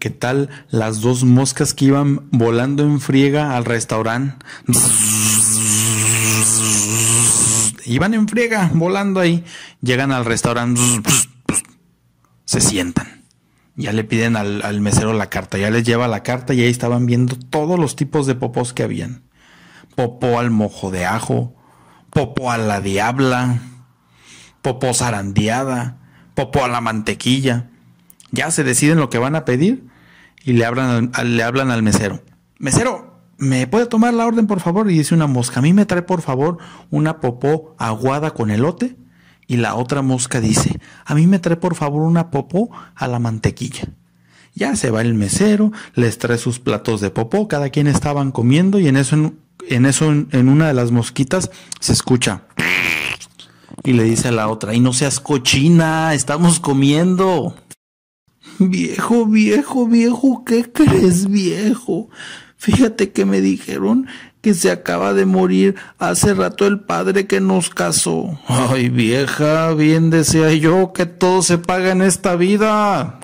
¿Qué tal las dos moscas que iban volando en friega al restaurante? Iban en friega, volando ahí. Llegan al restaurante, se sientan. Ya le piden al, mesero la carta, ya les lleva la carta y ahí estaban viendo todos los tipos de popos que habían. Popó al mojo de ajo, popó a la diabla, popó zarandeada, popó a la mantequilla. Ya se deciden lo que van a pedir y le hablan al, le hablan al mesero. Mesero, ¿me puede tomar la orden por favor? Y dice una mosca, a mí me trae por favor una popó aguada con elote. Y la otra mosca dice, a mí me trae por favor una popó a la mantequilla. Ya se va el mesero, les trae sus platos de popó, cada quien estaban comiendo y en eso, en, eso, en una de las mosquitas se escucha. Y le dice a la otra, y no seas cochina, estamos comiendo. Viejo, viejo, viejo, ¿qué crees, viejo? Fíjate que me dijeron que se acaba de morir hace rato el padre que nos casó. Ay, vieja, bien decía yo que todo se paga en esta vida.